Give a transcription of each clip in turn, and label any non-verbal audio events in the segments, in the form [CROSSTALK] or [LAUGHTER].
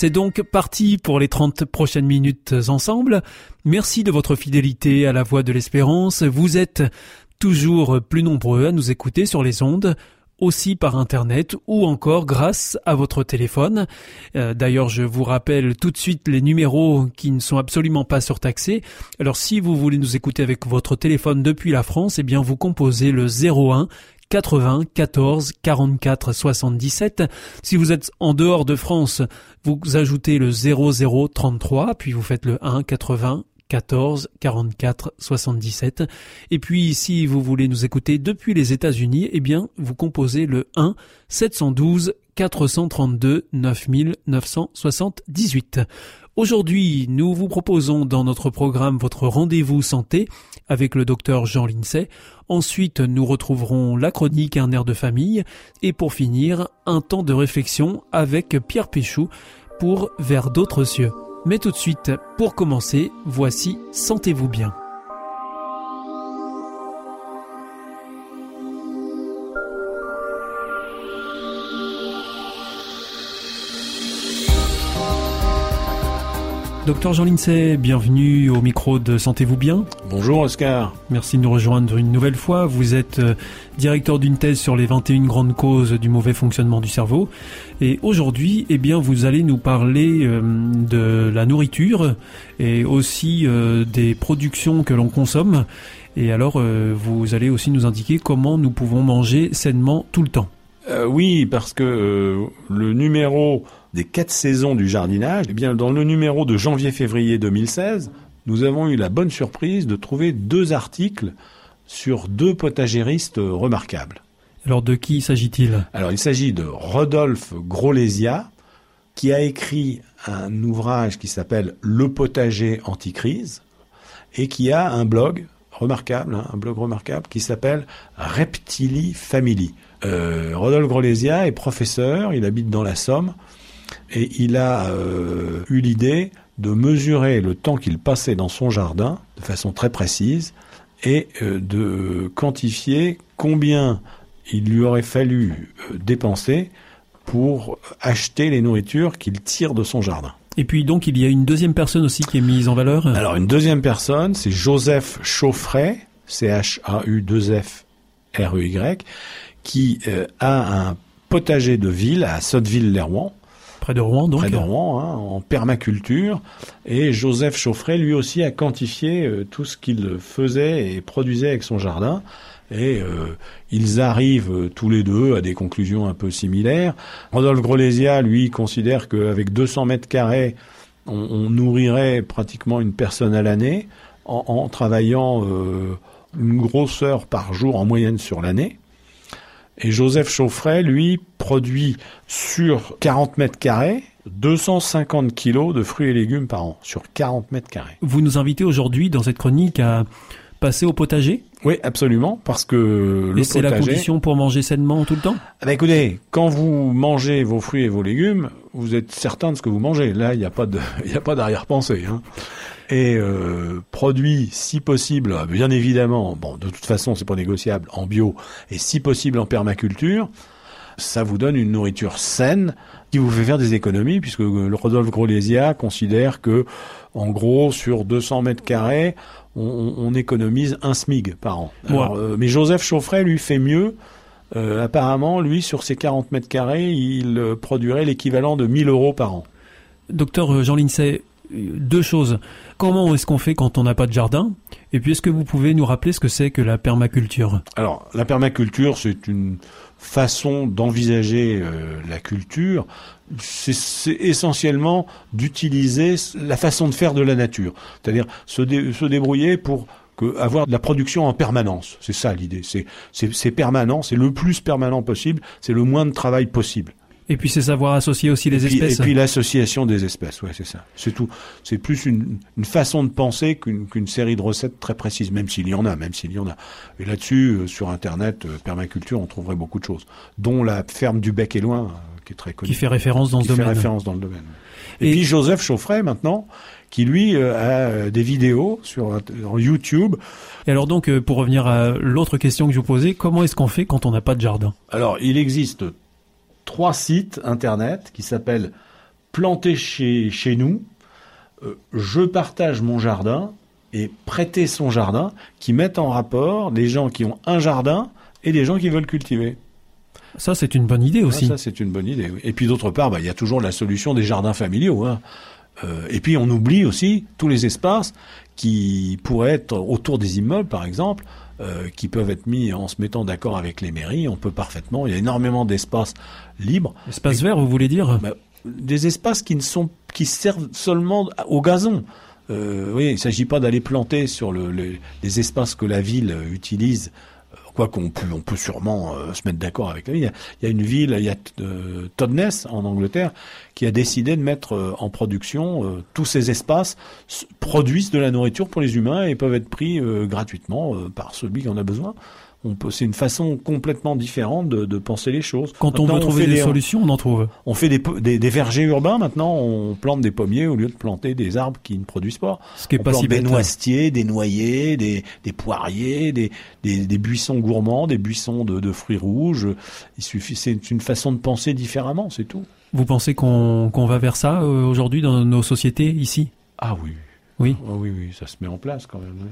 C'est donc parti pour les 30 prochaines minutes ensemble. Merci de votre fidélité à la voix de l'espérance. Vous êtes toujours plus nombreux à nous écouter sur les ondes aussi par Internet ou encore grâce à votre téléphone. Euh, d'ailleurs, je vous rappelle tout de suite les numéros qui ne sont absolument pas surtaxés. Alors si vous voulez nous écouter avec votre téléphone depuis la France, eh bien vous composez le 01 80 14 44 77. Si vous êtes en dehors de France, vous ajoutez le 00 33, puis vous faites le 1 80 14 44 77. Et puis si vous voulez nous écouter depuis les États-Unis, eh bien vous composez le 1 712 432 9978. Aujourd'hui, nous vous proposons dans notre programme votre rendez-vous santé avec le docteur Jean Lincey. Ensuite, nous retrouverons la chronique Un air de famille. Et pour finir, un temps de réflexion avec Pierre Péchou pour Vers d'autres cieux. Mais tout de suite, pour commencer, voici Sentez-vous bien. Docteur Jean Lincey, bienvenue au micro de Sentez-vous bien. Bonjour Oscar. Merci de nous rejoindre une nouvelle fois. Vous êtes euh, directeur d'une thèse sur les 21 grandes causes du mauvais fonctionnement du cerveau. Et aujourd'hui, eh bien, vous allez nous parler euh, de la nourriture et aussi euh, des productions que l'on consomme. Et alors, vous allez aussi nous indiquer comment nous pouvons manger sainement tout le temps. oui, parce que le numéro des quatre saisons du jardinage, eh bien, dans le numéro de janvier-février 2016, nous avons eu la bonne surprise de trouver deux articles sur deux potagéristes remarquables. Alors de qui s'agit-il? Alors il s'agit de Rodolphe Grolesia, qui a écrit un ouvrage qui s'appelle Le potager anticrise et qui a un blog remarquable, hein, un blog remarquable qui s'appelle Reptili Family. Euh, Rodolphe Grolesia est professeur, il habite dans la Somme et il a euh, eu l'idée de mesurer le temps qu'il passait dans son jardin de façon très précise et euh, de quantifier combien il lui aurait fallu euh, dépenser pour acheter les nourritures qu'il tire de son jardin. Et puis donc il y a une deuxième personne aussi qui est mise en valeur? Alors une deuxième personne, c'est Joseph Chauffret, C-H-A-U-2-F-R-E-Y, qui a un potager de ville à Sotteville-les-Rouen Près de Rouen, hein, en permaculture. Et Joseph Chauffret, lui aussi, a quantifié euh, tout ce qu'il faisait et produisait avec son jardin. Et euh, ils arrivent euh, tous les deux à des conclusions un peu similaires. Rodolphe Grolesia, lui, considère qu'avec 200 mètres carrés, on, nourrirait pratiquement une personne à l'année en, travaillant une grosse heure par jour en moyenne sur l'année. Et Joseph Chauffret, lui, produit sur 40 mètres carrés 250 kilos de fruits et légumes par an, sur 40 mètres carrés. Vous nous invitez aujourd'hui dans cette chronique à passer au potager? Oui, absolument, parce que le et c'est la condition pour manger sainement tout le temps? Ah ben Écoutez, quand vous mangez vos fruits et vos légumes, vous êtes certain de ce que vous mangez. Là, il n'y a pas de, [LAUGHS] il a pas d'arrière-pensée. Hein et euh, produit si possible, bien évidemment, bon de toute façon c'est pas négociable, en bio et si possible en permaculture, ça vous donne une nourriture saine qui vous fait faire des économies puisque le Rodolphe Grolesia considère que en gros sur 200 mètres carrés on, on économise un SMIG par an. Euh, mais Joseph Chauffret lui fait mieux. Euh, apparemment, lui, sur ses 40 mètres carrés, il euh, produirait l'équivalent de 1000 euros par an. Docteur Jean Lincey, deux choses. Comment est-ce qu'on fait quand on n'a pas de jardin Et puis est-ce que vous pouvez nous rappeler ce que c'est que la permaculture Alors la permaculture, c'est une façon d'envisager euh, la culture. C'est essentiellement d'utiliser la façon de faire de la nature, c'est-à-dire se, se débrouiller pour avoir de la production en permanence. C'est ça l'idée. C'est permanent, c'est le plus permanent possible, c'est le moins de travail possible. Et puis c'est savoir associer aussi les espèces. Et puis l'association des espèces, ouais, c'est ça. C'est tout. C'est plus une, une, façon de penser qu'une série de recettes très précises, même s'il y en a, même s'il y en a. Et là-dessus, euh, sur Internet, euh, permaculture, on trouverait beaucoup de choses, dont la ferme du Bec et Loin, euh, qui est très connue. Qui fait référence dans qui ce fait domaine. référence dans le domaine. Et, et puis Joseph Chauffret, maintenant, qui lui a des vidéos sur YouTube. Et alors donc, pour revenir à l'autre question que je vous posais, comment est-ce qu'on fait quand on n'a pas de jardin? Alors, il existe trois sites internet qui s'appellent Planter chez, chez nous, euh, Je partage mon jardin et Prêter son jardin, qui mettent en rapport des gens qui ont un jardin et des gens qui veulent cultiver. Ça, c'est une bonne idée aussi. Ah, ça, c'est une bonne idée. Et puis d'autre part, bah, il y a toujours la solution des jardins familiaux. Hein. Euh, et puis on oublie aussi tous les espaces qui pourraient être autour des immeubles, par exemple, euh, qui peuvent être mis en se mettant d'accord avec les mairies. On peut parfaitement. Il y a énormément d'espaces libres. Espaces verts, vous voulez dire? Bah, Des espaces qui ne sont qui servent seulement au gazon. Euh, oui, il ne s'agit pas d'aller planter sur le, le, les espaces que la ville utilise. Quoi qu'on peut, on peut sûrement euh, se mettre d'accord avec la ville. Il y, a, une ville, il y a euh, Totnes en Angleterre qui a décidé de mettre euh, en production tous ces espaces produisent de la nourriture pour les humains et peuvent être pris gratuitement par celui qui en a besoin. On peut, c'est une façon complètement différente de, de penser les choses. Quand maintenant, on veut trouver on des, des, solutions, on en trouve. On fait des, des, des, vergers urbains maintenant. On plante des pommiers au lieu de planter des arbres qui ne produisent pas. Ce qui est on pas plante si des bête. noisetiers, des noyers, des, des poiriers, des, des, des, buissons gourmands, des buissons de, de fruits rouges. Il suffit, c'est une façon de penser différemment, c'est tout. Vous pensez qu'on qu'on va vers ça euh, aujourd'hui dans nos sociétés ici? Ah oui. Oui. Ah oui, oui, ça se met en place quand même. Oui.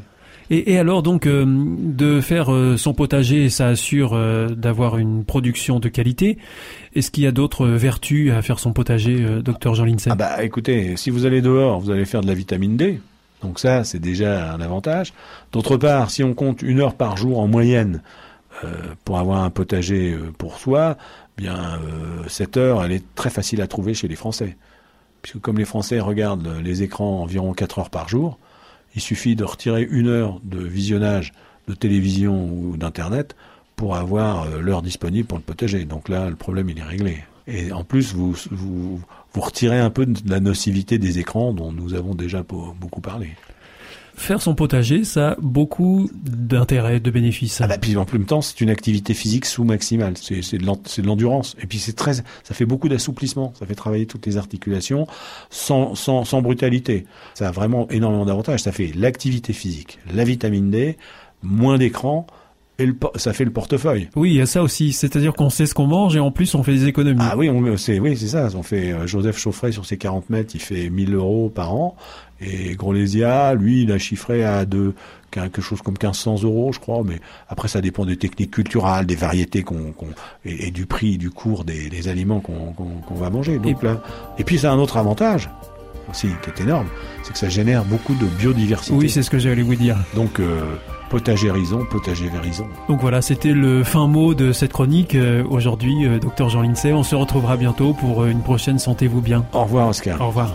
Et, alors donc euh, de faire euh, son potager, ça assure euh, d'avoir une production de qualité. Est-ce qu'il y a d'autres vertus à faire son potager, docteur Jean Lindsay? Ah bah écoutez, si vous allez dehors, vous allez faire de la vitamine D. Donc ça, c'est déjà un avantage. D'autre part, si on compte une heure par jour en moyenne pour avoir un potager pour soi, bien euh, cette heure, elle est très facile à trouver chez les Français. Puisque comme les Français regardent les écrans environ 4 heures par jour, il suffit de retirer une heure de visionnage de télévision ou d'internet pour avoir euh, l'heure disponible pour le potager. Donc là, le problème il est réglé. Et en plus, vous, vous, vous retirez un peu de la nocivité des écrans dont nous avons déjà beaucoup parlé. Faire son potager, ça a beaucoup d'intérêt, de bénéfices. Ah bah, puis en même temps, c'est une activité physique sous maximale. C'est de l'endurance. Et puis c'est très, ça fait beaucoup d'assouplissement. Ça fait travailler toutes les articulations sans, sans, sans brutalité. Ça a vraiment énormément d'avantages. Ça fait l'activité physique, la vitamine D, moins d'écran, et le, ça fait le portefeuille. Oui, il y a ça aussi. C'est-à-dire qu'on sait ce qu'on mange et en plus on fait des économies. Ah oui, c'est oui, c'est ça. On fait euh, Joseph Chauffret sur ses 40 mètres, il fait 1000 euros par an. Et Grolésia, lui, il a chiffré à de quelque chose comme 1500 euros, je crois. Mais après, ça dépend des techniques culturelles, des variétés qu'on qu et, et, du prix, du cours des, des aliments qu'on qu va manger. Donc et, là, et puis ça a un autre avantage aussi qui est énorme, c'est que ça génère beaucoup de biodiversité. Oui, c'est ce que j'allais vous dire. Donc euh, potager rison, potager vérison. Donc voilà, c'était le fin mot de cette chronique. Euh, Aujourd'hui, euh, docteur Jean Lincey, on se retrouvera bientôt pour une prochaine Sentez-vous bien. Au revoir, Oscar. Au revoir.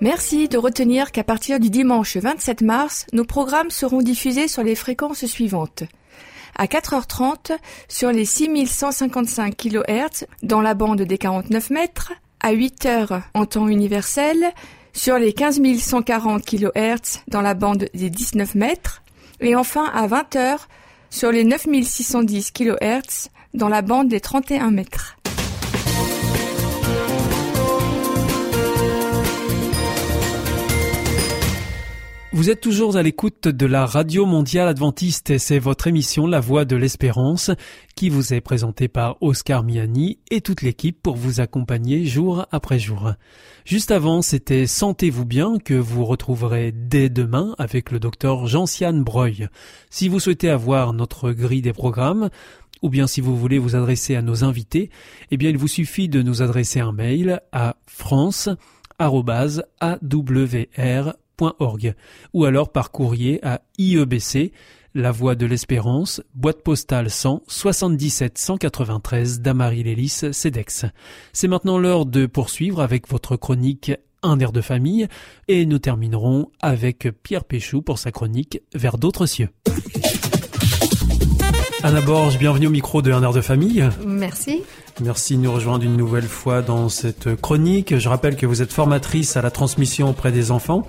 Merci de retenir qu'à partir du dimanche 27 mars, nos programmes seront diffusés sur les fréquences suivantes. À 4h30 sur les 6155 kHz dans la bande des 49 mètres, à 8h en temps universel sur les 15140 kHz dans la bande des 19 mètres, et enfin à 20h sur les 9610 kHz dans la bande des 31 mètres. Vous êtes toujours à l'écoute de la Radio Mondiale Adventiste et c'est votre émission La Voix de l'Espérance qui vous est présentée par Oscar Miani et toute l'équipe pour vous accompagner jour après jour. Juste avant, c'était Sentez-vous bien que vous retrouverez dès demain avec le docteur Jean-Siane Breuil. Si vous souhaitez avoir notre grille des programmes, ou bien si vous voulez vous adresser à nos invités, eh bien il vous suffit de nous adresser un mail à france@awr ou alors par courrier à IEBC, La Voie de l'Espérance, boîte postale 100 77 193 Damary-Lélis, CEDEX. C'est maintenant l'heure de poursuivre avec votre chronique Un air de famille et nous terminerons avec Pierre Péchou pour sa chronique Vers d'autres cieux. Anna Borge, bienvenue au micro de Un air de famille. Merci. Merci de nous rejoindre une nouvelle fois dans cette chronique. Je rappelle que vous êtes formatrice à la transmission auprès des enfants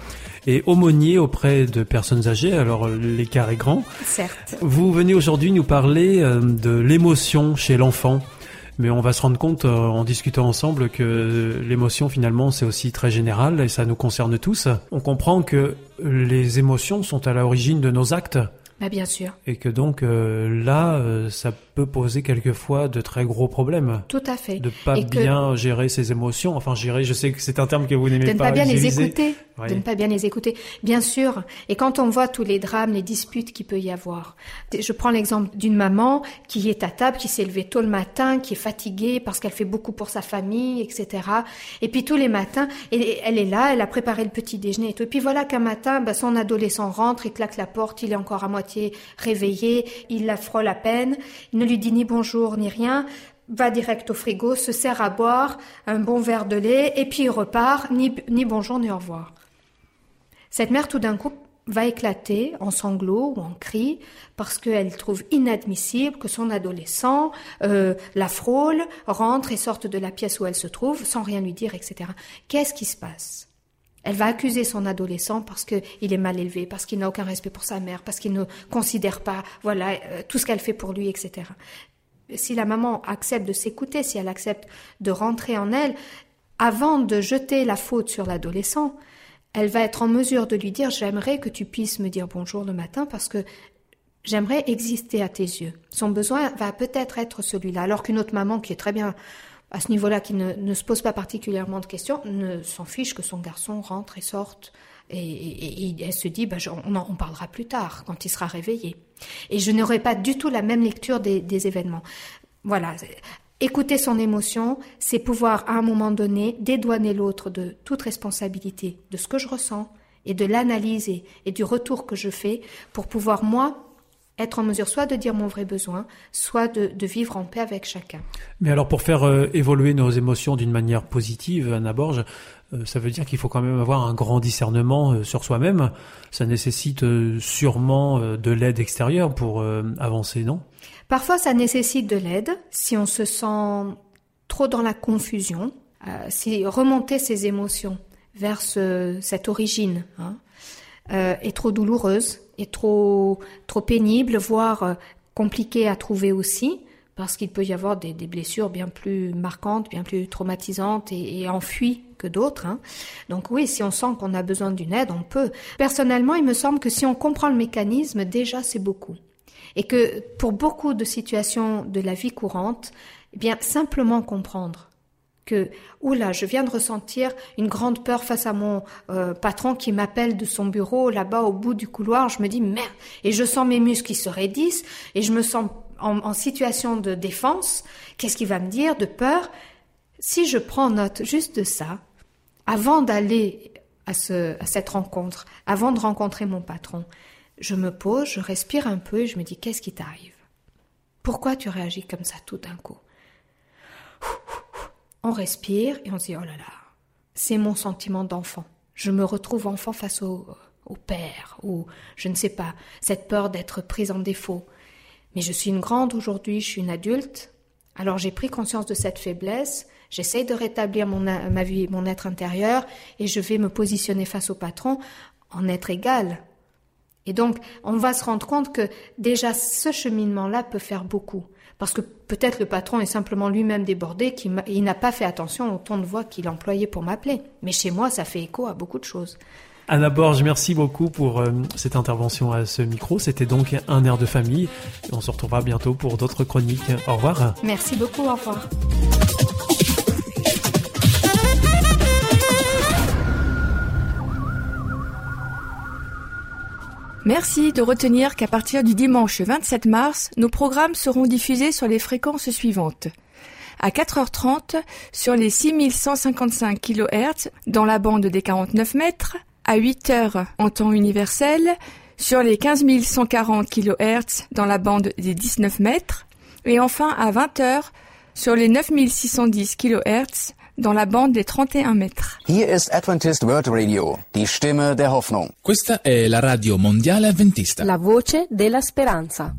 et aumônier auprès de personnes âgées, alors l'écart est grand. Certes. Vous venez aujourd'hui nous parler euh, de l'émotion chez l'enfant. Mais on va se rendre compte euh, en discutant ensemble que l'émotion finalement c'est aussi très général et ça nous concerne tous. On comprend que les émotions sont à l'origine de nos actes. Bah bien sûr. Et que donc euh, là, euh, ça peut poser quelquefois de très gros problèmes. Tout à fait. De pas Et que- bien gérer ses émotions. Enfin, gérer, je sais que c'est un terme que vous n'aimez de ne pas bien les écouter, Oui. de ne pas bien les écouter, bien sûr. Et quand on voit tous les drames, les disputes qu'il peut y avoir, je prends l'exemple d'une maman qui est à table, qui s'est levée tôt le matin, qui est fatiguée parce qu'elle fait beaucoup pour sa famille, etc. Et puis tous les matins, et- elle est là, elle a préparé le petit déjeuner et tout. Et puis voilà qu'un matin, bah, son adolescent rentre, il claque la porte, il est encore à moitié réveillé, il la frôle à peine, il ne lui dit ni bonjour ni rien va direct au frigo, se sert à boire un bon verre de lait et puis il repart, ni, ni bonjour ni au revoir. Cette mère tout d'un coup va éclater en sanglots ou en cris parce qu'elle trouve inadmissible que son adolescent euh, la frôle, rentre et sorte de la pièce où elle se trouve sans rien lui dire, etc. Qu'est-ce qui se passe? Elle va accuser son adolescent parce qu'il est mal élevé, parce qu'il n'a aucun respect pour sa mère, parce qu'il ne considère pas, voilà, euh, tout ce qu'elle fait pour lui, etc si la maman accepte de s'écouter, si elle accepte de rentrer en elle, avant de jeter la faute sur l'adolescent, elle va être en mesure de lui dire j'aimerais que tu puisses me dire bonjour le matin parce que j'aimerais exister à tes yeux. Son besoin va peut-être être celui-là, alors qu'une autre maman qui est très bien à ce niveau-là, qui ne, ne se pose pas particulièrement de questions, ne s'en fiche que son garçon rentre et sorte. Et, elle se dit, bah, on, en, parlera plus tard, quand il sera réveillé. Et je n'aurai pas du tout la même lecture des, des événements. Voilà. Écouter son émotion, c'est pouvoir, à un moment donné, dédouaner l'autre de toute responsabilité de ce que je ressens et de l'analyse et, et du retour que je fais pour pouvoir, moi, être en mesure soit de dire mon vrai besoin, soit de, de vivre en paix avec chacun. Mais alors pour faire euh, évoluer nos émotions d'une manière positive, Anna Borge, euh, ça veut dire qu'il faut quand même avoir un grand discernement euh, sur soi-même. Ça nécessite sûrement de l'aide extérieure pour avancer, non? Parfois, ça nécessite de l'aide si on se sent trop dans la confusion, si remonter ses émotions vers ce- cette origine hein, est trop douloureuse, est trop trop pénible, voire euh, compliquée à trouver aussi, parce qu'il peut y avoir des, des blessures bien plus marquantes, bien plus traumatisantes et, et enfuies que d'autres. hein. Donc oui, si on sent qu'on a besoin d'une aide, on peut. Personnellement, il me semble que si on comprend le mécanisme, déjà c'est beaucoup. Et que pour beaucoup de situations de la vie courante, eh bien simplement comprendre que oula, je viens de ressentir une grande peur face à mon euh, patron qui m'appelle de son bureau là-bas au bout du couloir. Je me dis merde et je sens mes muscles qui se raidissent et je me sens en, situation de défense. Qu'est-ce qu'il va me dire de peur? Si je prends note juste de ça, avant d'aller à, à cette rencontre, avant de rencontrer mon patron, je me pose, je respire un peu et je me dis qu'est-ce qui t'arrive? Pourquoi tu réagis comme ça tout d'un coup? On respire et on se dit oh là là, c'est mon sentiment d'enfant. Je me retrouve enfant face au, au père ou je ne sais pas, cette peur d'être prise en défaut. Mais je suis une grande aujourd'hui, je suis une adulte. Alors j'ai pris conscience de cette faiblesse, j'essaye de rétablir mon, ma vie, mon être intérieur et je vais me positionner face au patron en être égal. Et donc, on va se rendre compte que déjà ce cheminement-là peut faire beaucoup. Parce que peut-être le patron est simplement lui-même débordé, qu'il il n'a pas fait attention au ton de voix qu'il employait pour m'appeler. Mais chez moi, ça fait écho à beaucoup de choses. Anna Borge, merci beaucoup pour euh, cette intervention à ce micro. C'était donc un air de famille. on se retrouvera bientôt pour d'autres chroniques. Au revoir. Merci beaucoup. Au revoir. Merci de retenir qu'à partir du dimanche 27 mars, nos programmes seront diffusés sur les fréquences suivantes. À 4h30 sur les 6155 kHz dans la bande des 49 mètres, à 8h en temps universel sur les 15140 kHz dans la bande des 19 mètres, et enfin à 20h sur les 9610 kHz dans la bande des 31 mètres. Hier ist Adventist World Radio, die Stimme der Hoffnung. Questa è la radio mondiale adventista. La voce della speranza.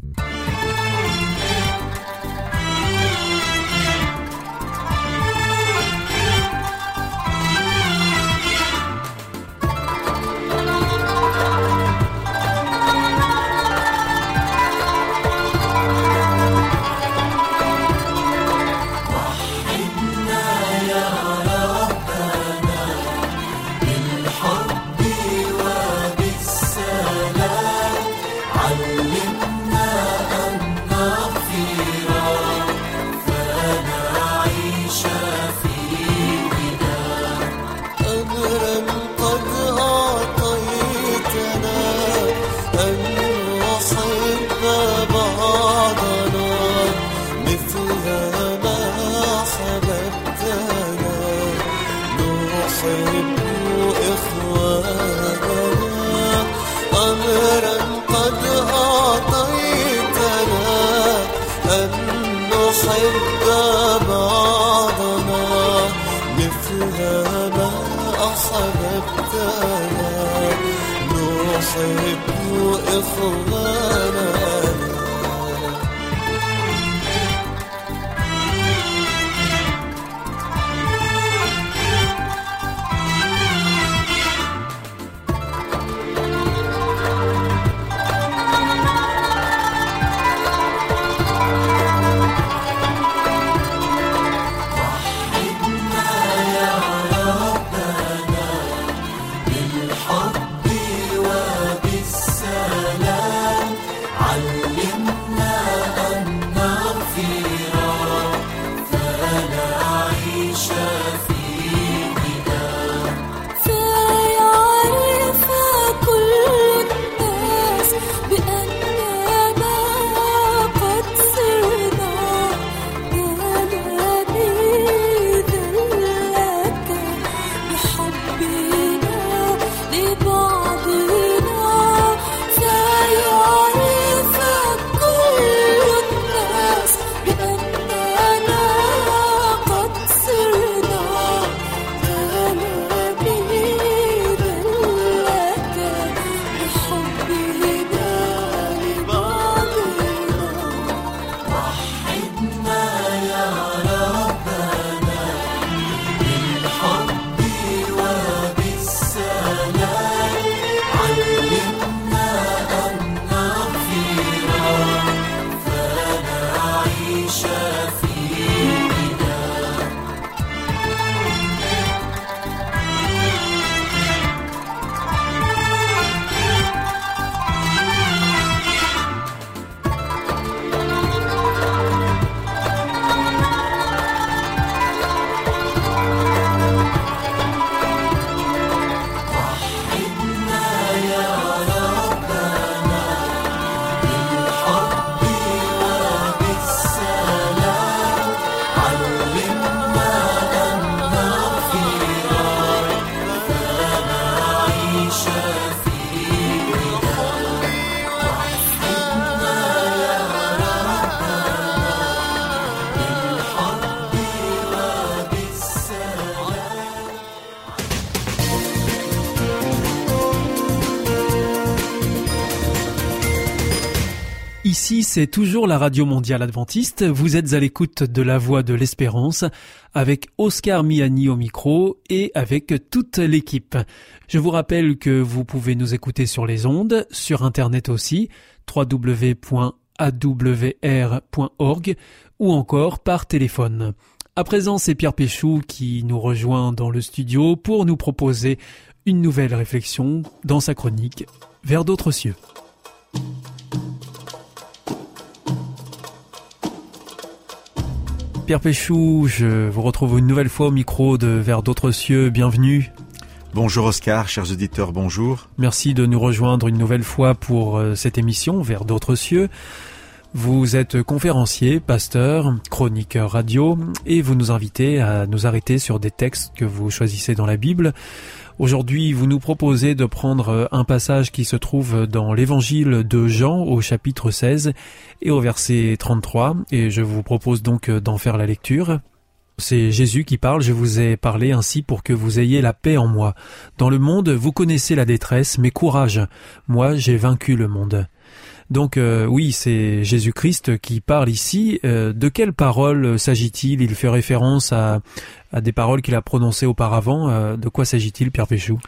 Ici, c'est toujours la Radio Mondiale Adventiste. Vous êtes à l'écoute de la Voix de l'Espérance avec Oscar Miani au micro et avec toute l'équipe. Je vous rappelle que vous pouvez nous écouter sur les ondes, sur Internet aussi, www.awr.org ou encore par téléphone. À présent, c'est Pierre Péchou qui nous rejoint dans le studio pour nous proposer une nouvelle réflexion dans sa chronique Vers d'autres cieux. Pierre Péchou, je vous retrouve une nouvelle fois au micro de Vers d'autres cieux. Bienvenue. Bonjour Oscar, chers auditeurs, bonjour. Merci de nous rejoindre une nouvelle fois pour euh, cette émission Vers d'autres cieux. Vous êtes conférencier, pasteur, chroniqueur radio et vous nous invitez à nous arrêter sur des textes que vous choisissez dans la Bible. Aujourd'hui, vous nous proposez de prendre un passage qui se trouve dans l'évangile de Jean au chapitre 16 et au verset 33 et je vous propose donc d'en faire la lecture. C'est Jésus qui parle, je vous ai parlé ainsi pour que vous ayez la paix en moi. Dans le monde, vous connaissez la détresse, mais courage, moi j'ai vaincu le monde. Donc euh, oui, c'est Jésus-Christ qui parle ici. Euh, de quelles paroles s'agit-il? Il fait référence à, des paroles qu'il a prononcées auparavant. Euh, de quoi s'agit-il, Pierre Péchou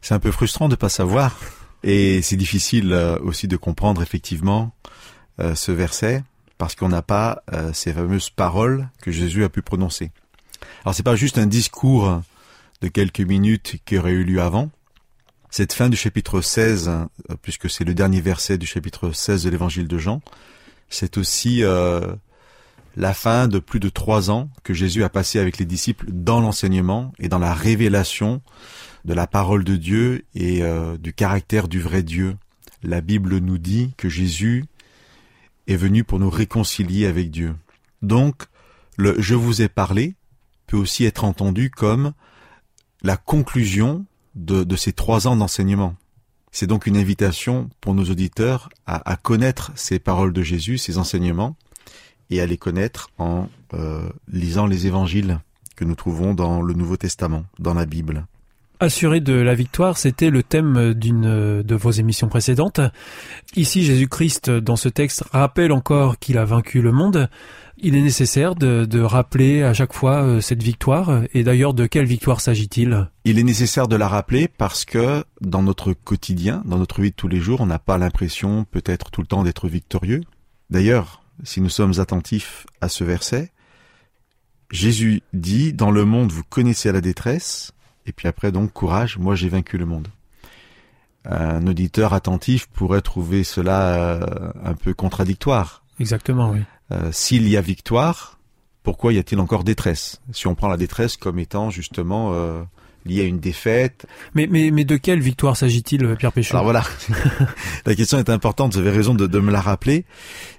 C'est un peu frustrant de pas savoir, et c'est difficile aussi de comprendre effectivement ce verset parce qu'on n'a pas ces fameuses paroles que Jésus a pu prononcer. Alors c'est pas juste un discours de quelques minutes qui aurait eu lieu avant, cette fin du chapitre 16, euh, puisque c'est le dernier verset du chapitre 16 de l'évangile de Jean, c'est aussi euh, la fin de plus de trois ans que Jésus a passé avec les disciples dans l'enseignement et dans la révélation de la parole de Dieu et euh, du caractère du vrai Dieu. La Bible nous dit que Jésus est venu pour nous réconcilier avec Dieu. Donc, le je vous ai parlé peut aussi être entendu comme la conclusion de, ces trois ans d'enseignement. C'est donc une invitation pour nos auditeurs à, connaître ces paroles de Jésus, ces enseignements, et à les connaître en euh, lisant les évangiles que nous trouvons dans le Nouveau Testament, dans la Bible. Assurer de la victoire, c'était le thème d'une de vos émissions précédentes. Ici, Jésus-Christ, dans ce texte, rappelle encore qu'il a vaincu le monde. Il est nécessaire de, rappeler à chaque fois euh, cette victoire. Et d'ailleurs, de quelle victoire s'agit-il? Il est nécessaire de la rappeler parce que dans notre quotidien, dans notre vie de tous les jours, on n'a pas l'impression peut-être tout le temps d'être victorieux. D'ailleurs, si nous sommes attentifs à ce verset, Jésus dit, dans le monde vous connaissez la détresse, et puis après donc courage, moi j'ai vaincu le monde. Un auditeur attentif pourrait trouver cela euh, un peu contradictoire. Exactement, oui. Euh, s'il y a victoire, pourquoi y a-t-il encore détresse? Si on prend la détresse comme étant justement euh, liée à une défaite. Mais, mais, mais de quelle victoire s'agit-il, euh, Pierre Péchaud? Alors voilà, [LAUGHS] la question est importante, vous avez raison de, de me la rappeler.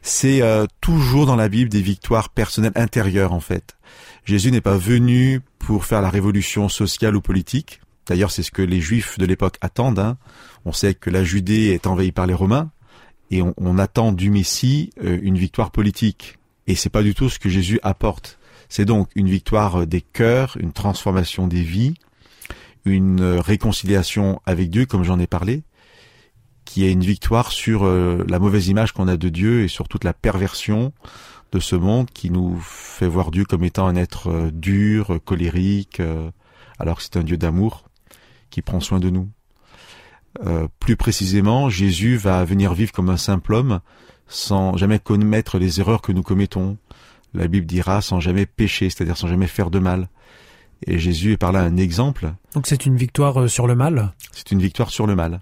C'est toujours dans la Bible des victoires personnelles intérieures en fait. Jésus n'est pas venu pour faire la révolution sociale ou politique. D'ailleurs, c'est ce que les Juifs de l'époque attendent. Hein. On sait que la Judée est envahie par les Romains et on, attend du Messie euh, une victoire politique. Et c'est pas du tout ce que Jésus apporte. C'est donc une victoire des cœurs, une transformation des vies, une réconciliation avec Dieu, comme j'en ai parlé, qui est une victoire sur euh, la mauvaise image qu'on a de Dieu et sur toute la perversion de ce monde qui nous fait voir Dieu comme étant un être euh, dur, colérique, alors que c'est un Dieu d'amour qui prend soin de nous. Euh, plus précisément, Jésus va venir vivre comme un simple homme sans jamais commettre les erreurs que nous commettons. La Bible dira sans jamais pécher, c'est-à-dire sans jamais faire de mal. Et Jésus est par là un exemple. Donc c'est une victoire euh, sur le mal? C'est une victoire sur le mal.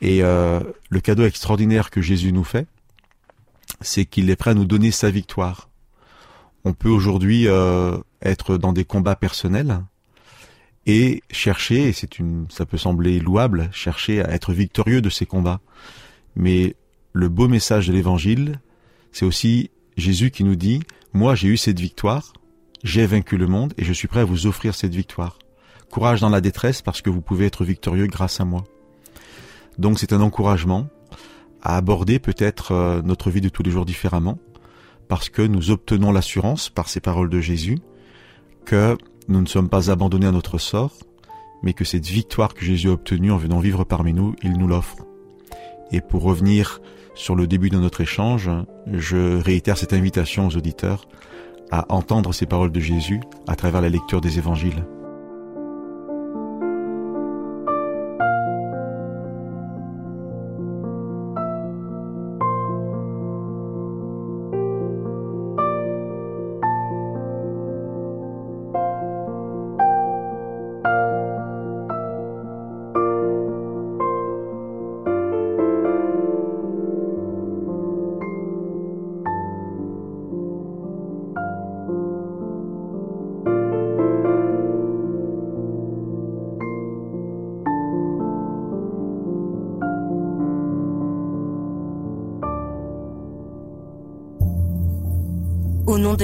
Et euh, le cadeau extraordinaire que Jésus nous fait, c'est qu'il est prêt à nous donner sa victoire. On peut aujourd'hui être dans des combats personnels, et chercher, et c'est une, ça peut sembler louable, chercher à être victorieux de ces combats. Mais le beau message de l'évangile, c'est aussi Jésus qui nous dit, moi j'ai eu cette victoire, j'ai vaincu le monde et je suis prêt à vous offrir cette victoire. Courage dans la détresse parce que vous pouvez être victorieux grâce à moi. Donc c'est un encouragement à aborder peut-être euh, notre vie de tous les jours différemment, parce que nous obtenons l'assurance par ces paroles de Jésus que nous ne sommes pas abandonnés à notre sort, mais que cette victoire que Jésus a obtenue en venant vivre parmi nous, il nous l'offre. Et pour revenir sur le début de notre échange, je réitère cette invitation aux auditeurs à entendre ces paroles de Jésus à travers la lecture des évangiles.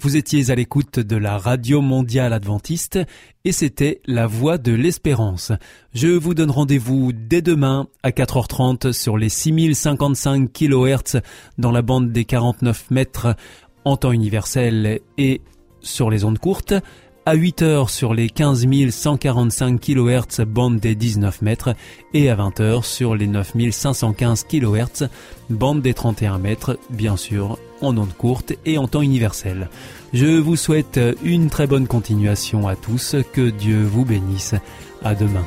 Vous étiez à l'écoute de la Radio Mondiale Adventiste et c'était La Voix de l'Espérance. Je vous donne rendez-vous dès demain à 4h30 sur les 6055 kHz dans la bande des 49 mètres en temps universel et sur les ondes courtes à 8 heures sur les 15 145 kHz bande des 19 mètres et à 20 heures sur les 9 515 kHz bande des 31 mètres, bien sûr en ondes courtes et en temps universel. Je vous souhaite une très bonne continuation à tous, que Dieu vous bénisse. À demain.